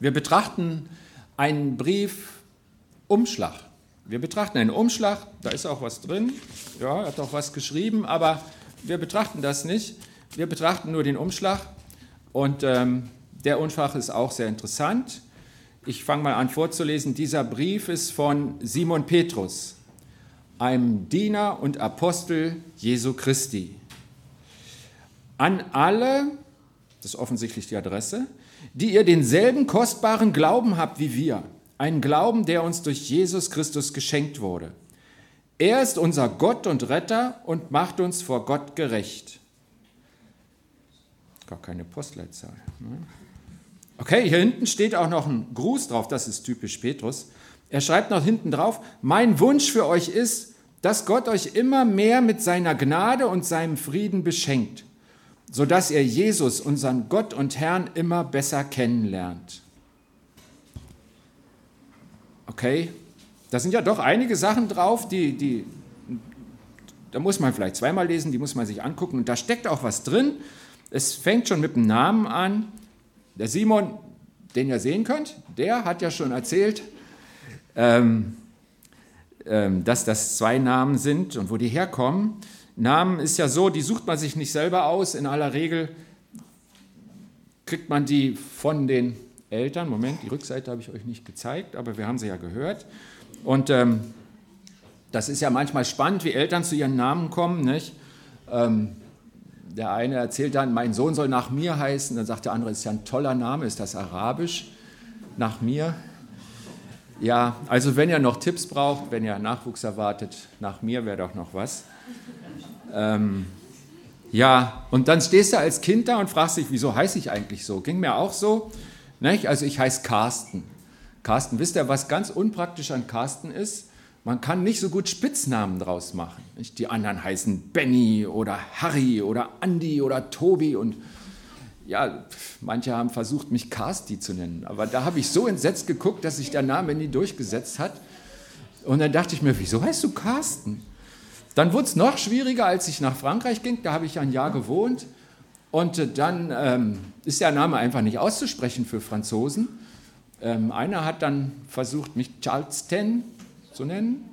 Wir betrachten einen Briefumschlag. Wir betrachten einen Umschlag, da ist auch was drin, ja, er hat auch was geschrieben, aber wir betrachten das nicht. Wir betrachten nur den Umschlag und ähm, der Umschlag ist auch sehr interessant. Ich fange mal an vorzulesen. Dieser Brief ist von Simon Petrus, einem Diener und Apostel Jesu Christi. An alle, das ist offensichtlich die Adresse, die ihr denselben kostbaren Glauben habt wie wir, einen Glauben, der uns durch Jesus Christus geschenkt wurde. Er ist unser Gott und Retter und macht uns vor Gott gerecht. Gar keine Postleitzahl. Ne? Okay, hier hinten steht auch noch ein Gruß drauf, das ist typisch Petrus. Er schreibt noch hinten drauf, mein Wunsch für euch ist, dass Gott euch immer mehr mit seiner Gnade und seinem Frieden beschenkt sodass ihr Jesus, unseren Gott und Herrn, immer besser kennenlernt. Okay, da sind ja doch einige Sachen drauf, die, die, da muss man vielleicht zweimal lesen, die muss man sich angucken und da steckt auch was drin. Es fängt schon mit dem Namen an. Der Simon, den ihr sehen könnt, der hat ja schon erzählt, ähm, ähm, dass das zwei Namen sind und wo die herkommen. Namen ist ja so, die sucht man sich nicht selber aus. In aller Regel kriegt man die von den Eltern. Moment, die Rückseite habe ich euch nicht gezeigt, aber wir haben sie ja gehört. Und ähm, das ist ja manchmal spannend, wie Eltern zu ihren Namen kommen. Nicht? Ähm, der eine erzählt dann, mein Sohn soll nach mir heißen. Dann sagt der andere, ist ja ein toller Name, ist das arabisch? Nach mir? Ja, also wenn ihr noch Tipps braucht, wenn ihr Nachwuchs erwartet, nach mir wäre doch noch was. Ähm, ja, und dann stehst du als Kind da und fragst dich, wieso heiße ich eigentlich so? Ging mir auch so. Nicht? Also ich heiße Carsten. Carsten, wisst ihr, was ganz unpraktisch an Carsten ist? Man kann nicht so gut Spitznamen draus machen. Nicht? Die anderen heißen Benny oder Harry oder Andy oder Tobi und ja, manche haben versucht, mich Carsti zu nennen. Aber da habe ich so entsetzt geguckt, dass sich der Name nie durchgesetzt hat. Und dann dachte ich mir, wieso heißt du Carsten? Dann wurde es noch schwieriger, als ich nach Frankreich ging. Da habe ich ein Jahr gewohnt. Und äh, dann ähm, ist der Name einfach nicht auszusprechen für Franzosen. Ähm, einer hat dann versucht, mich Charleston zu nennen.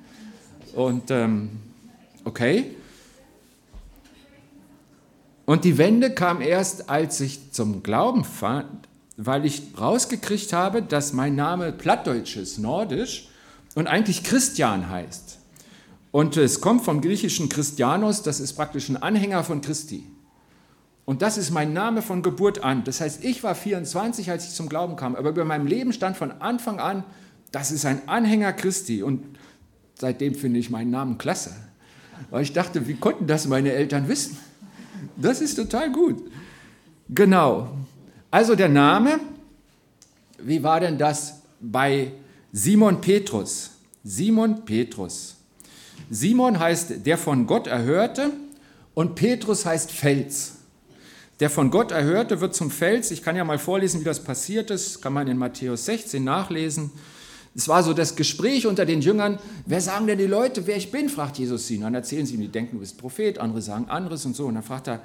Und ähm, okay. Und die Wende kam erst, als ich zum Glauben fand, weil ich rausgekriegt habe, dass mein Name plattdeutsch ist, nordisch und eigentlich Christian heißt. Und es kommt vom griechischen Christianos, das ist praktisch ein Anhänger von Christi. Und das ist mein Name von Geburt an. Das heißt, ich war 24, als ich zum Glauben kam, aber über meinem Leben stand von Anfang an, das ist ein Anhänger Christi. Und seitdem finde ich meinen Namen klasse. Weil ich dachte, wie konnten das meine Eltern wissen? Das ist total gut. Genau. Also der Name, wie war denn das bei Simon Petrus? Simon Petrus. Simon heißt der von Gott erhörte und Petrus heißt Fels. Der von Gott erhörte wird zum Fels. Ich kann ja mal vorlesen, wie das passiert ist. Kann man in Matthäus 16 nachlesen. Es war so das Gespräch unter den Jüngern. Wer sagen denn die Leute, wer ich bin? fragt Jesus sie. Und dann erzählen sie ihm, die denken, du bist Prophet. Andere sagen anderes und so. Und dann fragt er,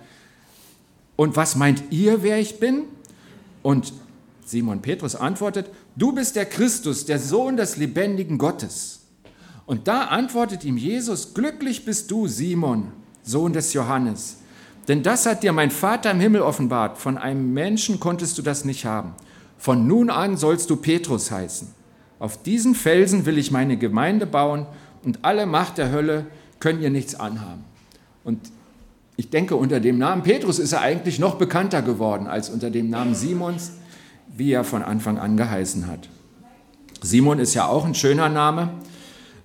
und was meint ihr, wer ich bin? Und Simon Petrus antwortet, du bist der Christus, der Sohn des lebendigen Gottes. Und da antwortet ihm Jesus, glücklich bist du, Simon, Sohn des Johannes. Denn das hat dir mein Vater im Himmel offenbart. Von einem Menschen konntest du das nicht haben. Von nun an sollst du Petrus heißen. Auf diesen Felsen will ich meine Gemeinde bauen und alle Macht der Hölle können ihr nichts anhaben. Und ich denke, unter dem Namen Petrus ist er eigentlich noch bekannter geworden als unter dem Namen Simons, wie er von Anfang an geheißen hat. Simon ist ja auch ein schöner Name.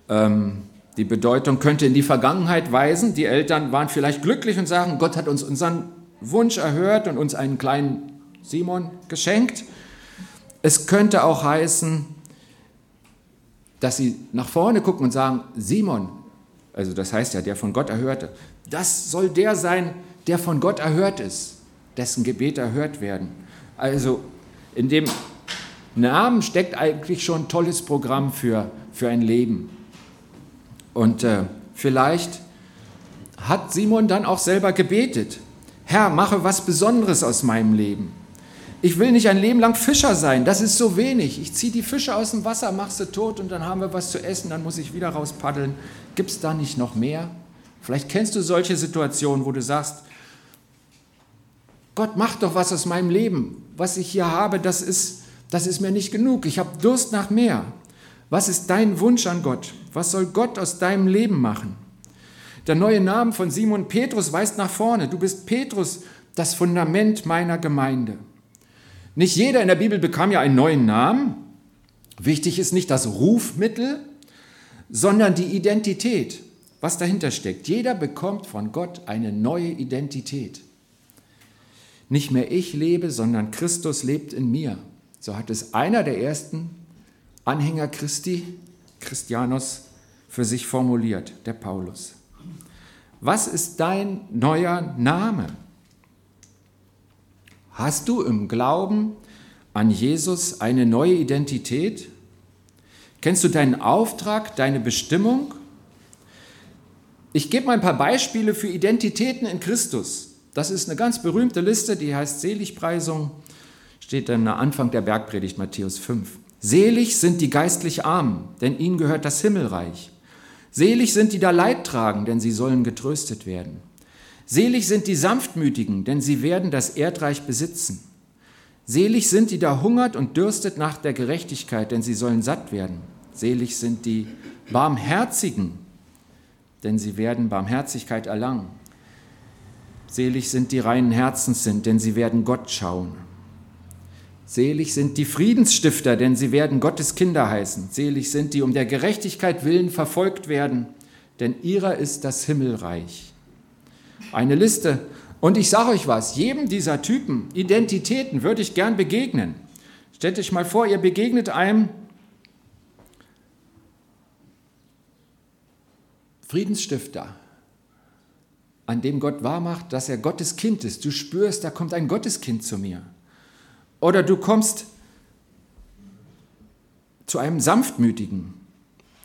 Ähm, die Bedeutung könnte in die Vergangenheit weisen. Die Eltern waren vielleicht glücklich und sagen, Gott hat uns unseren Wunsch erhört und uns einen kleinen Simon geschenkt. Es könnte auch heißen, dass sie nach vorne gucken und sagen, Simon, also das heißt ja, der von Gott erhörte, das soll der sein, der von Gott erhört ist, dessen Gebete erhört werden. Also in dem Namen steckt eigentlich schon ein tolles Programm für, für ein Leben. Und äh, vielleicht hat Simon dann auch selber gebetet, Herr, mache was Besonderes aus meinem Leben. Ich will nicht ein Leben lang Fischer sein, das ist so wenig. Ich ziehe die Fische aus dem Wasser, mach sie tot und dann haben wir was zu essen, dann muss ich wieder raus paddeln. Gibt es da nicht noch mehr? Vielleicht kennst du solche Situationen, wo du sagst, Gott, mach doch was aus meinem Leben. Was ich hier habe, das ist, das ist mir nicht genug. Ich habe Durst nach mehr. Was ist dein Wunsch an Gott? Was soll Gott aus deinem Leben machen? Der neue Name von Simon Petrus weist nach vorne. Du bist Petrus, das Fundament meiner Gemeinde. Nicht jeder in der Bibel bekam ja einen neuen Namen. Wichtig ist nicht das Rufmittel, sondern die Identität, was dahinter steckt. Jeder bekommt von Gott eine neue Identität. Nicht mehr ich lebe, sondern Christus lebt in mir. So hat es einer der ersten Anhänger Christi, Christianus, für sich formuliert, der Paulus. Was ist dein neuer Name? Hast du im Glauben an Jesus eine neue Identität? Kennst du deinen Auftrag, deine Bestimmung? Ich gebe mal ein paar Beispiele für Identitäten in Christus. Das ist eine ganz berühmte Liste, die heißt Seligpreisung, steht dann am Anfang der Bergpredigt Matthäus 5. Selig sind die geistlich Armen, denn ihnen gehört das Himmelreich. Selig sind die da Leid tragen, denn sie sollen getröstet werden. Selig sind die Sanftmütigen, denn sie werden das Erdreich besitzen. Selig sind die da hungert und dürstet nach der Gerechtigkeit, denn sie sollen satt werden. Selig sind die Barmherzigen, denn sie werden Barmherzigkeit erlangen. Selig sind die reinen Herzens sind, denn sie werden Gott schauen. Selig sind die Friedensstifter, denn sie werden Gottes Kinder heißen. Selig sind die um der Gerechtigkeit willen verfolgt werden, denn ihrer ist das Himmelreich. Eine Liste. Und ich sage euch was, jedem dieser Typen, Identitäten, würde ich gern begegnen. Stellt euch mal vor, ihr begegnet einem Friedensstifter, an dem Gott wahrmacht, dass er Gottes Kind ist. Du spürst, da kommt ein Gotteskind zu mir. Oder du kommst zu einem Sanftmütigen.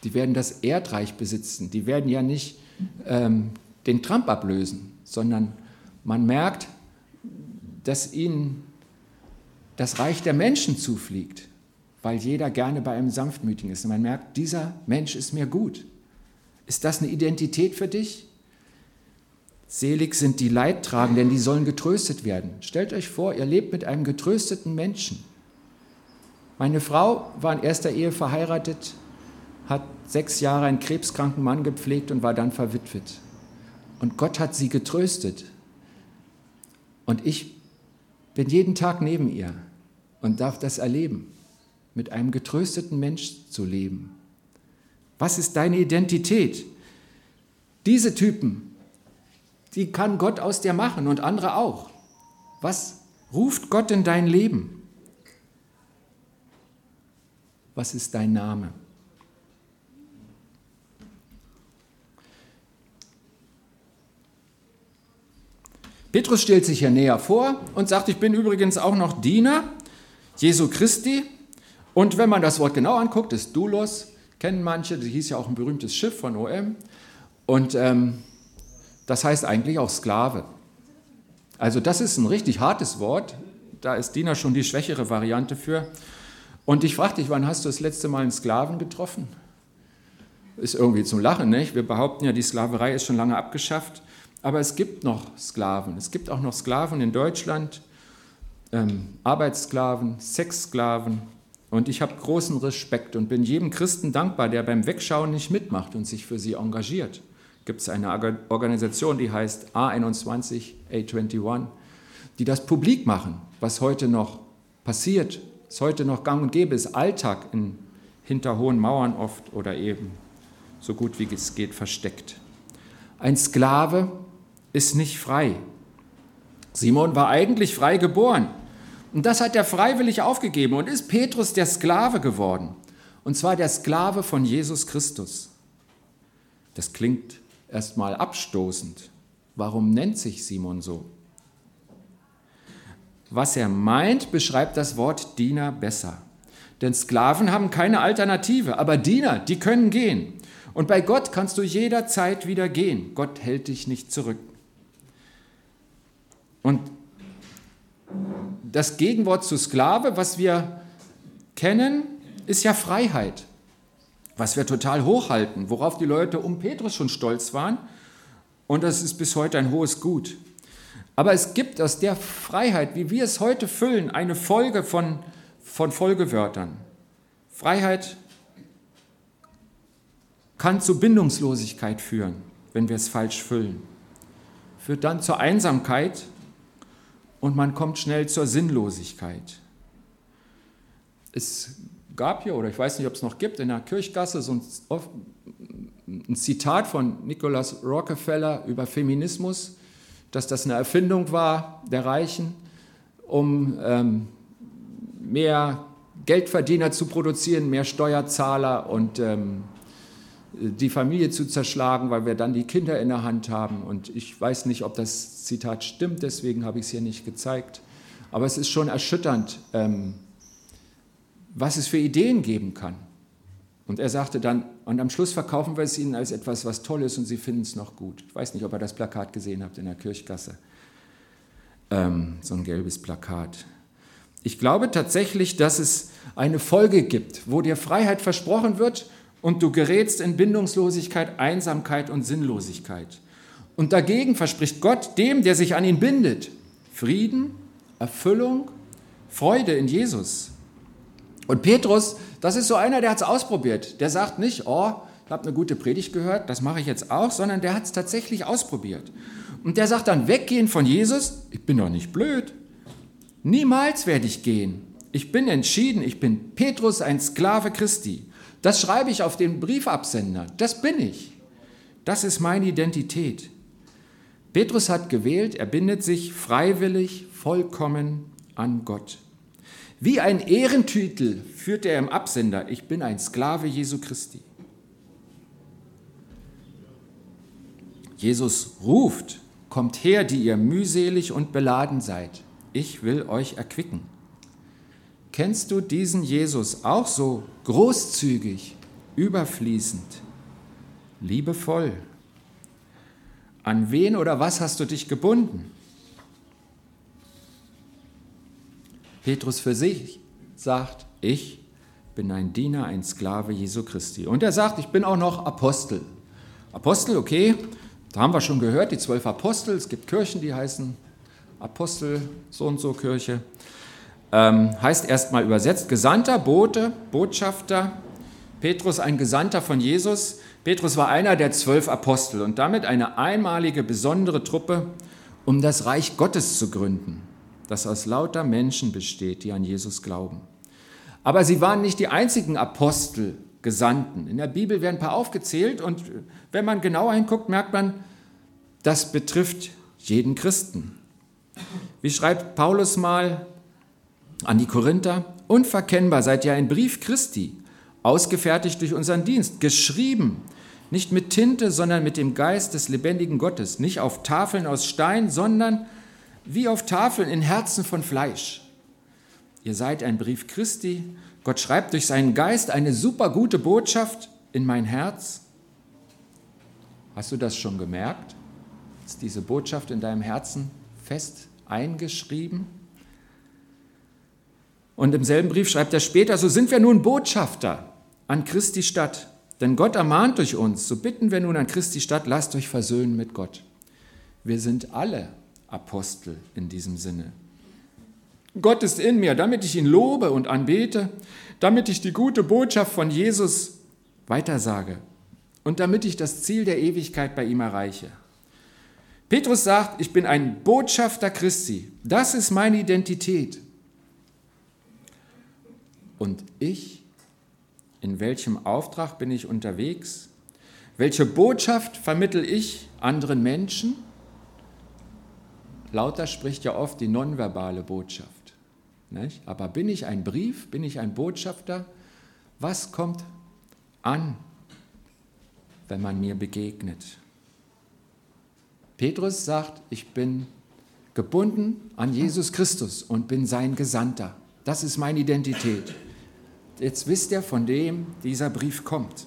Die werden das Erdreich besitzen. Die werden ja nicht ähm, den Trump ablösen, sondern man merkt, dass ihnen das Reich der Menschen zufliegt, weil jeder gerne bei einem Sanftmütigen ist. Und man merkt, dieser Mensch ist mir gut. Ist das eine Identität für dich? Selig sind die Leidtragenden, denn die sollen getröstet werden. Stellt euch vor, ihr lebt mit einem getrösteten Menschen. Meine Frau war in erster Ehe verheiratet, hat sechs Jahre einen krebskranken Mann gepflegt und war dann verwitwet. Und Gott hat sie getröstet. Und ich bin jeden Tag neben ihr und darf das erleben, mit einem getrösteten Mensch zu leben. Was ist deine Identität? Diese Typen die kann Gott aus dir machen und andere auch. Was ruft Gott in dein Leben? Was ist dein Name? Petrus stellt sich hier näher vor und sagt, ich bin übrigens auch noch Diener Jesu Christi. Und wenn man das Wort genau anguckt, ist Doulos, kennen manche, das hieß ja auch ein berühmtes Schiff von OM. Und ähm, das heißt eigentlich auch Sklave. Also das ist ein richtig hartes Wort. Da ist Diener schon die schwächere Variante für. Und ich frage dich, wann hast du das letzte Mal einen Sklaven getroffen? Ist irgendwie zum Lachen, nicht? Wir behaupten ja, die Sklaverei ist schon lange abgeschafft. Aber es gibt noch Sklaven. Es gibt auch noch Sklaven in Deutschland, ähm, Arbeitssklaven, Sexsklaven. Und ich habe großen Respekt und bin jedem Christen dankbar, der beim Wegschauen nicht mitmacht und sich für sie engagiert gibt es eine Organisation, die heißt A21, A21, die das publik machen, was heute noch passiert, was heute noch gang und gäbe ist, Alltag in, hinter hohen Mauern oft oder eben so gut wie es geht versteckt. Ein Sklave ist nicht frei. Simon war eigentlich frei geboren. Und das hat er freiwillig aufgegeben und ist Petrus der Sklave geworden. Und zwar der Sklave von Jesus Christus. Das klingt erstmal abstoßend. Warum nennt sich Simon so? Was er meint, beschreibt das Wort Diener besser. Denn Sklaven haben keine Alternative, aber Diener, die können gehen. Und bei Gott kannst du jederzeit wieder gehen. Gott hält dich nicht zurück. Und das Gegenwort zu Sklave, was wir kennen, ist ja Freiheit, was wir total hochhalten, worauf die Leute um Petrus schon stolz waren. Und das ist bis heute ein hohes Gut. Aber es gibt aus der Freiheit, wie wir es heute füllen, eine Folge von, von Folgewörtern. Freiheit kann zu Bindungslosigkeit führen, wenn wir es falsch füllen. Führt dann zur Einsamkeit und man kommt schnell zur Sinnlosigkeit. Es gab hier, oder ich weiß nicht, ob es noch gibt, in der Kirchgasse so ein, ein Zitat von Nicholas Rockefeller über Feminismus, dass das eine Erfindung war der Reichen, um ähm, mehr Geldverdiener zu produzieren, mehr Steuerzahler und ähm, die Familie zu zerschlagen, weil wir dann die Kinder in der Hand haben. Und ich weiß nicht, ob das Zitat stimmt, deswegen habe ich es hier nicht gezeigt. Aber es ist schon erschütternd, ähm, was es für Ideen geben kann. Und er sagte dann, und am Schluss verkaufen wir es Ihnen als etwas, was toll ist und Sie finden es noch gut. Ich weiß nicht, ob ihr das Plakat gesehen habt in der Kirchgasse. Ähm, so ein gelbes Plakat. Ich glaube tatsächlich, dass es eine Folge gibt, wo dir Freiheit versprochen wird und du gerätst in Bindungslosigkeit, Einsamkeit und Sinnlosigkeit. Und dagegen verspricht Gott dem, der sich an ihn bindet, Frieden, Erfüllung, Freude in Jesus. Und Petrus, das ist so einer, der hat es ausprobiert. Der sagt nicht, oh, ich habe eine gute Predigt gehört, das mache ich jetzt auch, sondern der hat es tatsächlich ausprobiert. Und der sagt dann, weggehen von Jesus, ich bin doch nicht blöd. Niemals werde ich gehen. Ich bin entschieden, ich bin Petrus, ein Sklave Christi. Das schreibe ich auf den Briefabsender. Das bin ich. Das ist meine Identität. Petrus hat gewählt, er bindet sich freiwillig, vollkommen an Gott. Wie ein Ehrentitel führt er im Absender, ich bin ein Sklave Jesu Christi. Jesus ruft, kommt her, die ihr mühselig und beladen seid. Ich will euch erquicken. Kennst du diesen Jesus auch so großzügig, überfließend, liebevoll? An wen oder was hast du dich gebunden? Petrus für sich sagt, ich bin ein Diener, ein Sklave Jesu Christi. Und er sagt, ich bin auch noch Apostel. Apostel, okay, da haben wir schon gehört, die zwölf Apostel. Es gibt Kirchen, die heißen Apostel, so und so Kirche ähm, heißt erstmal übersetzt Gesandter, Bote, Botschafter. Petrus ein Gesandter von Jesus. Petrus war einer der zwölf Apostel und damit eine einmalige, besondere Truppe, um das Reich Gottes zu gründen, das aus lauter Menschen besteht, die an Jesus glauben. Aber sie waren nicht die einzigen Apostel, Gesandten. In der Bibel werden ein paar aufgezählt und wenn man genauer hinguckt, merkt man, das betrifft jeden Christen. Wie schreibt Paulus mal an die Korinther, unverkennbar seid ihr ein Brief Christi, ausgefertigt durch unseren Dienst, geschrieben, nicht mit Tinte, sondern mit dem Geist des lebendigen Gottes, nicht auf Tafeln aus Stein, sondern wie auf Tafeln in Herzen von Fleisch. Ihr seid ein Brief Christi, Gott schreibt durch seinen Geist eine super gute Botschaft in mein Herz. Hast du das schon gemerkt? Ist diese Botschaft in deinem Herzen fest eingeschrieben? Und im selben Brief schreibt er später, so sind wir nun Botschafter an Christi Stadt. Denn Gott ermahnt durch uns, so bitten wir nun an Christi Stadt, lasst euch versöhnen mit Gott. Wir sind alle Apostel in diesem Sinne. Gott ist in mir, damit ich ihn lobe und anbete, damit ich die gute Botschaft von Jesus weitersage und damit ich das Ziel der Ewigkeit bei ihm erreiche. Petrus sagt, ich bin ein Botschafter Christi. Das ist meine Identität. Und ich, in welchem Auftrag bin ich unterwegs? Welche Botschaft vermittel ich anderen Menschen? Lauter spricht ja oft die nonverbale Botschaft. Nicht? Aber bin ich ein Brief? Bin ich ein Botschafter? Was kommt an, wenn man mir begegnet? Petrus sagt, ich bin gebunden an Jesus Christus und bin sein Gesandter. Das ist meine Identität. Jetzt wisst ihr, von dem dieser Brief kommt.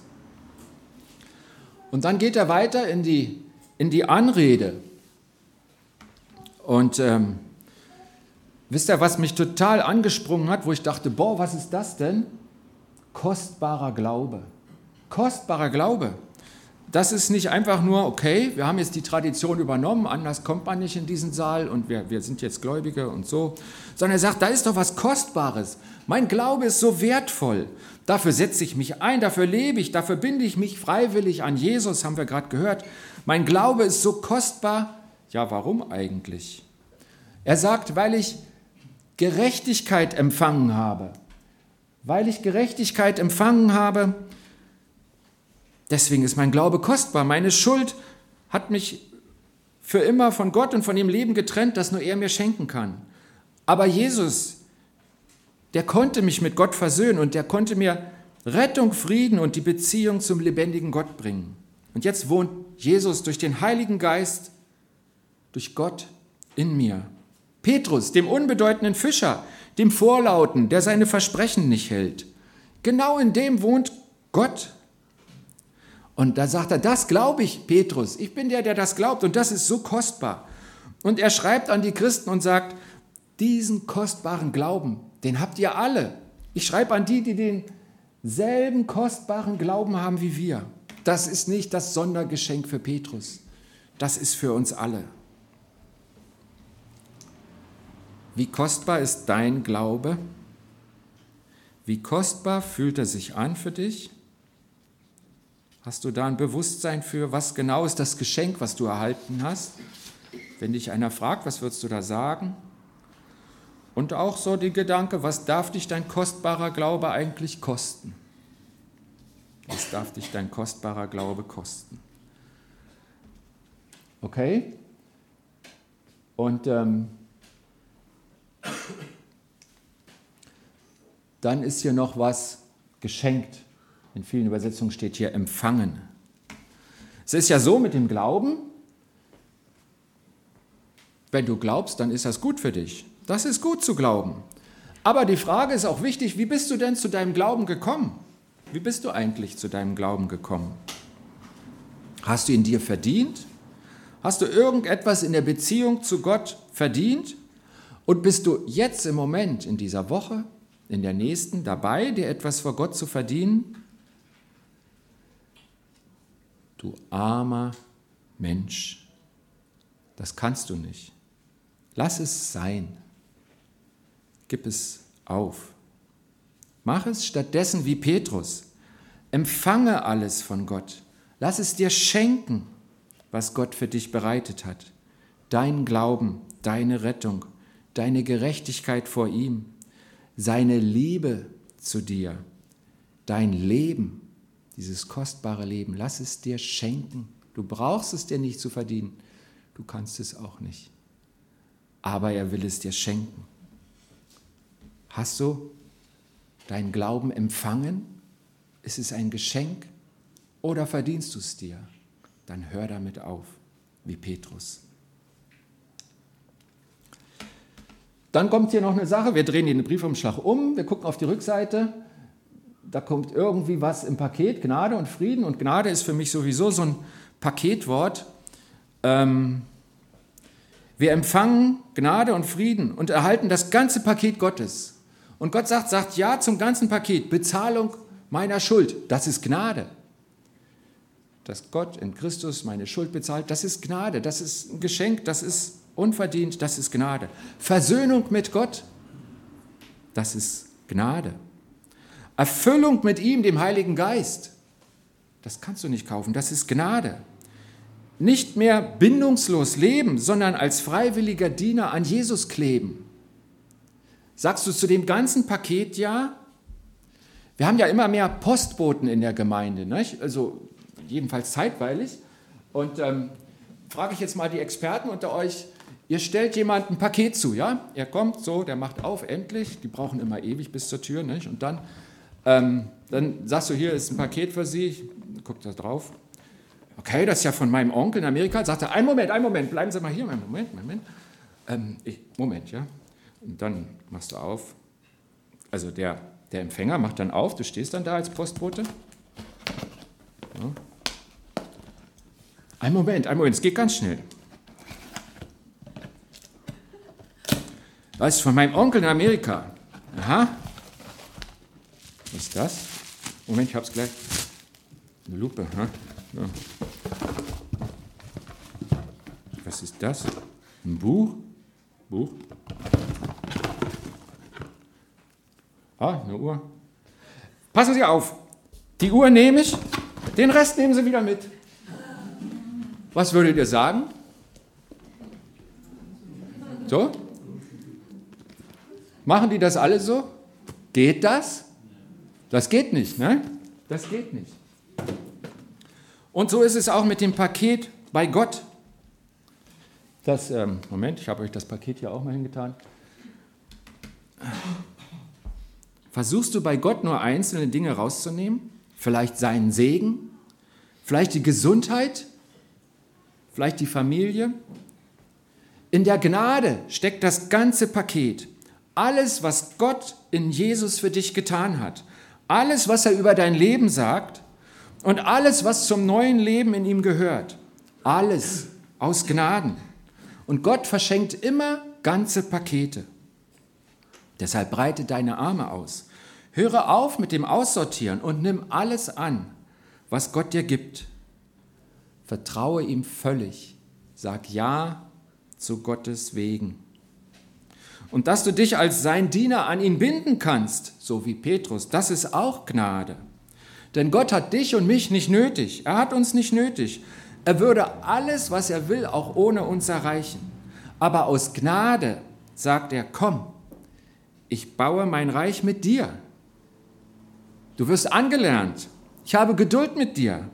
Und dann geht er weiter in die, in die Anrede. Und ähm, wisst ihr, was mich total angesprungen hat, wo ich dachte, boah, was ist das denn? Kostbarer Glaube. Kostbarer Glaube. Das ist nicht einfach nur, okay, wir haben jetzt die Tradition übernommen, anders kommt man nicht in diesen Saal und wir, wir sind jetzt Gläubige und so, sondern er sagt, da ist doch was Kostbares. Mein Glaube ist so wertvoll. Dafür setze ich mich ein, dafür lebe ich, dafür binde ich mich freiwillig an Jesus, haben wir gerade gehört. Mein Glaube ist so kostbar. Ja, warum eigentlich? Er sagt, weil ich Gerechtigkeit empfangen habe. Weil ich Gerechtigkeit empfangen habe, Deswegen ist mein Glaube kostbar. Meine Schuld hat mich für immer von Gott und von dem Leben getrennt, das nur er mir schenken kann. Aber Jesus, der konnte mich mit Gott versöhnen und der konnte mir Rettung, Frieden und die Beziehung zum lebendigen Gott bringen. Und jetzt wohnt Jesus durch den Heiligen Geist, durch Gott in mir. Petrus, dem unbedeutenden Fischer, dem Vorlauten, der seine Versprechen nicht hält. Genau in dem wohnt Gott und da sagt er, das glaube ich, Petrus. Ich bin der, der das glaubt und das ist so kostbar. Und er schreibt an die Christen und sagt, diesen kostbaren Glauben, den habt ihr alle. Ich schreibe an die, die denselben kostbaren Glauben haben wie wir. Das ist nicht das Sondergeschenk für Petrus. Das ist für uns alle. Wie kostbar ist dein Glaube? Wie kostbar fühlt er sich an für dich? Hast du da ein Bewusstsein für, was genau ist das Geschenk, was du erhalten hast? Wenn dich einer fragt, was würdest du da sagen? Und auch so die Gedanke, was darf dich dein kostbarer Glaube eigentlich kosten? Was darf dich dein kostbarer Glaube kosten? Okay? Und ähm, dann ist hier noch was geschenkt. In vielen Übersetzungen steht hier empfangen. Es ist ja so mit dem Glauben, wenn du glaubst, dann ist das gut für dich. Das ist gut zu glauben. Aber die Frage ist auch wichtig, wie bist du denn zu deinem Glauben gekommen? Wie bist du eigentlich zu deinem Glauben gekommen? Hast du ihn dir verdient? Hast du irgendetwas in der Beziehung zu Gott verdient? Und bist du jetzt im Moment, in dieser Woche, in der nächsten dabei, dir etwas vor Gott zu verdienen? du armer Mensch. Das kannst du nicht. Lass es sein. Gib es auf. Mach es stattdessen wie Petrus. Empfange alles von Gott. Lass es dir schenken, was Gott für dich bereitet hat. Dein Glauben, deine Rettung, deine Gerechtigkeit vor ihm, seine Liebe zu dir, dein Leben dieses kostbare Leben. Lass es dir schenken. Du brauchst es dir nicht zu verdienen. Du kannst es auch nicht. Aber er will es dir schenken. Hast du deinen Glauben empfangen? Ist es ein Geschenk oder verdienst du es dir? Dann hör damit auf, wie Petrus. Dann kommt hier noch eine Sache. Wir drehen den Briefumschlag um. Wir gucken auf die Rückseite da kommt irgendwie was im Paket, Gnade und Frieden. Und Gnade ist für mich sowieso so ein Paketwort. Ähm, wir empfangen Gnade und Frieden und erhalten das ganze Paket Gottes. Und Gott sagt, sagt ja zum ganzen Paket, Bezahlung meiner Schuld, das ist Gnade. Dass Gott in Christus meine Schuld bezahlt, das ist Gnade, das ist ein Geschenk, das ist unverdient, das ist Gnade. Versöhnung mit Gott, das ist Gnade. Erfüllung mit ihm, dem Heiligen Geist. Das kannst du nicht kaufen, das ist Gnade. Nicht mehr bindungslos leben, sondern als freiwilliger Diener an Jesus kleben. Sagst du zu dem ganzen Paket ja? Wir haben ja immer mehr Postboten in der Gemeinde, nicht? also jedenfalls zeitweilig. Und ähm, frage ich jetzt mal die Experten unter euch, ihr stellt jemand ein Paket zu, ja? Er kommt so, der macht auf, endlich, die brauchen immer ewig bis zur Tür, nicht? Und dann ähm, dann sagst du, hier ist ein Paket für Sie, ich guck da drauf. Okay, das ist ja von meinem Onkel in Amerika. Sagt er, einen Moment, einen Moment, bleiben Sie mal hier, Moment, Moment. Ähm, ich, Moment, ja. Und dann machst du auf. Also der, der Empfänger macht dann auf, du stehst dann da als Postbote. Ja. Ein Moment, ein Moment, es geht ganz schnell. Was von meinem Onkel in Amerika. Aha. Was ist das? Moment, ich hab's gleich. Eine Lupe. Ha? Ja. Was ist das? Ein Buch? Buch? Ah, eine Uhr. Passen Sie auf. Die Uhr nehme ich, den Rest nehmen Sie wieder mit. Was würdet ihr sagen? So? Machen die das alle so? Geht das? Das geht nicht, ne? Das geht nicht. Und so ist es auch mit dem Paket bei Gott. Das, ähm, Moment, ich habe euch das Paket hier auch mal hingetan. Versuchst du bei Gott nur einzelne Dinge rauszunehmen? Vielleicht seinen Segen? Vielleicht die Gesundheit? Vielleicht die Familie? In der Gnade steckt das ganze Paket. Alles, was Gott in Jesus für dich getan hat. Alles, was er über dein Leben sagt und alles, was zum neuen Leben in ihm gehört. Alles aus Gnaden. Und Gott verschenkt immer ganze Pakete. Deshalb breite deine Arme aus. Höre auf mit dem Aussortieren und nimm alles an, was Gott dir gibt. Vertraue ihm völlig. Sag Ja zu Gottes Wegen. Und dass du dich als sein Diener an ihn binden kannst, so wie Petrus, das ist auch Gnade. Denn Gott hat dich und mich nicht nötig. Er hat uns nicht nötig. Er würde alles, was er will, auch ohne uns erreichen. Aber aus Gnade sagt er, komm, ich baue mein Reich mit dir. Du wirst angelernt. Ich habe Geduld mit dir.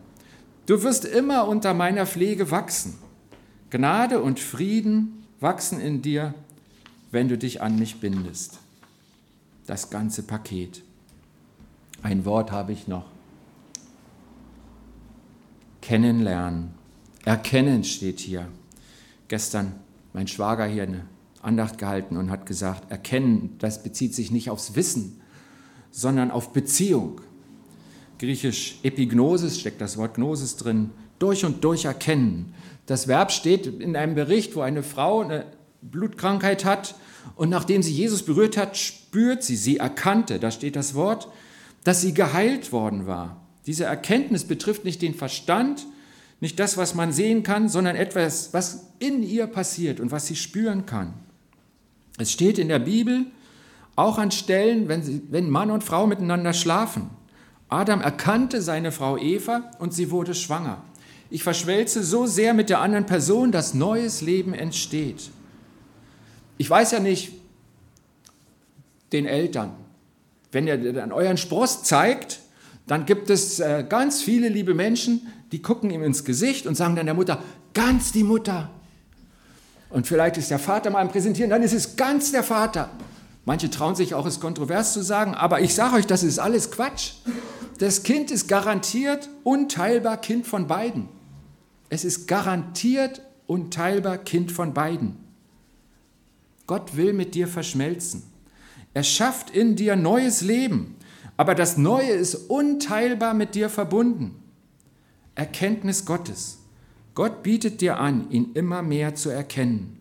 Du wirst immer unter meiner Pflege wachsen. Gnade und Frieden wachsen in dir, wenn du dich an mich bindest. Das ganze Paket. Ein Wort habe ich noch. Kennenlernen. Erkennen steht hier. Gestern mein Schwager hier eine Andacht gehalten und hat gesagt, erkennen, das bezieht sich nicht aufs Wissen, sondern auf Beziehung. Griechisch Epignosis steckt das Wort Gnosis drin, durch und durch erkennen. Das Verb steht in einem Bericht, wo eine Frau eine Blutkrankheit hat und nachdem sie Jesus berührt hat, spürt sie, sie erkannte, da steht das Wort, dass sie geheilt worden war. Diese Erkenntnis betrifft nicht den Verstand, nicht das, was man sehen kann, sondern etwas, was in ihr passiert und was sie spüren kann. Es steht in der Bibel auch an Stellen, wenn, sie, wenn Mann und Frau miteinander schlafen. Adam erkannte seine Frau Eva und sie wurde schwanger. Ich verschwelze so sehr mit der anderen Person, dass neues Leben entsteht. Ich weiß ja nicht, den Eltern, wenn ihr dann euren Spross zeigt, dann gibt es äh, ganz viele liebe Menschen, die gucken ihm ins Gesicht und sagen dann der Mutter, ganz die Mutter. Und vielleicht ist der Vater mal am Präsentieren, dann ist es ganz der Vater. Manche trauen sich auch, es kontrovers zu sagen, aber ich sage euch, das ist alles Quatsch. Das Kind ist garantiert unteilbar Kind von beiden. Es ist garantiert unteilbar Kind von beiden. Gott will mit dir verschmelzen. Er schafft in dir neues Leben, aber das Neue ist unteilbar mit dir verbunden. Erkenntnis Gottes. Gott bietet dir an, ihn immer mehr zu erkennen.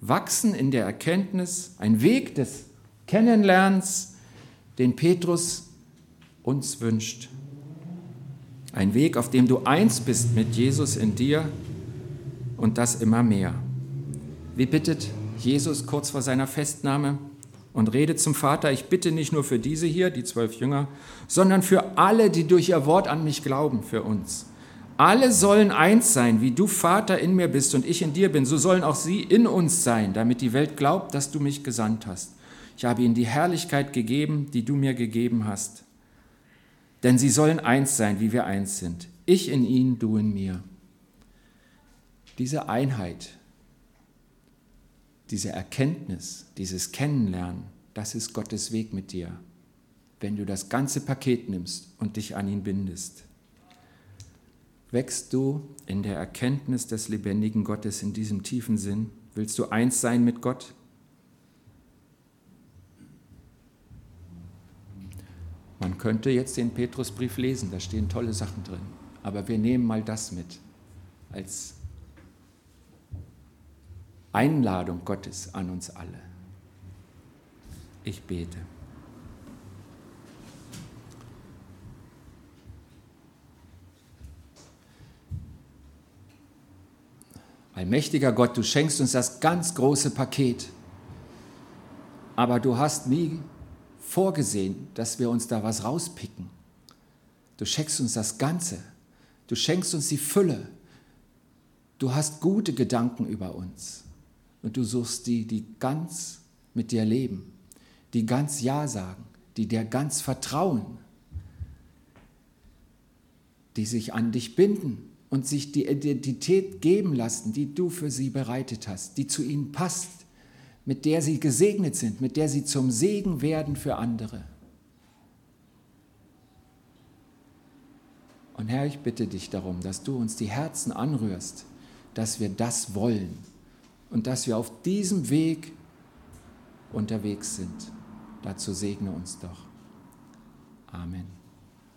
Wachsen in der Erkenntnis, ein Weg des Kennenlernens, den Petrus uns wünscht. Ein Weg, auf dem du eins bist mit Jesus in dir und das immer mehr. Wie bittet Jesus kurz vor seiner Festnahme und redet zum Vater, ich bitte nicht nur für diese hier, die zwölf Jünger, sondern für alle, die durch ihr Wort an mich glauben, für uns. Alle sollen eins sein, wie du Vater in mir bist und ich in dir bin, so sollen auch sie in uns sein, damit die Welt glaubt, dass du mich gesandt hast. Ich habe ihnen die Herrlichkeit gegeben, die du mir gegeben hast. Denn sie sollen eins sein, wie wir eins sind. Ich in ihnen, du in mir. Diese Einheit, diese Erkenntnis, dieses Kennenlernen, das ist Gottes Weg mit dir, wenn du das ganze Paket nimmst und dich an ihn bindest wächst du in der Erkenntnis des lebendigen Gottes in diesem tiefen Sinn? Willst du eins sein mit Gott? Man könnte jetzt den Petrusbrief lesen, da stehen tolle Sachen drin. Aber wir nehmen mal das mit als Einladung Gottes an uns alle. Ich bete. Allmächtiger Gott, du schenkst uns das ganz große Paket, aber du hast nie vorgesehen, dass wir uns da was rauspicken. Du schenkst uns das Ganze, du schenkst uns die Fülle, du hast gute Gedanken über uns und du suchst die, die ganz mit dir leben, die ganz Ja sagen, die dir ganz vertrauen, die sich an dich binden und sich die Identität geben lassen, die du für sie bereitet hast, die zu ihnen passt, mit der sie gesegnet sind, mit der sie zum Segen werden für andere. Und Herr, ich bitte dich darum, dass du uns die Herzen anrührst, dass wir das wollen und dass wir auf diesem Weg unterwegs sind. Dazu segne uns doch. Amen.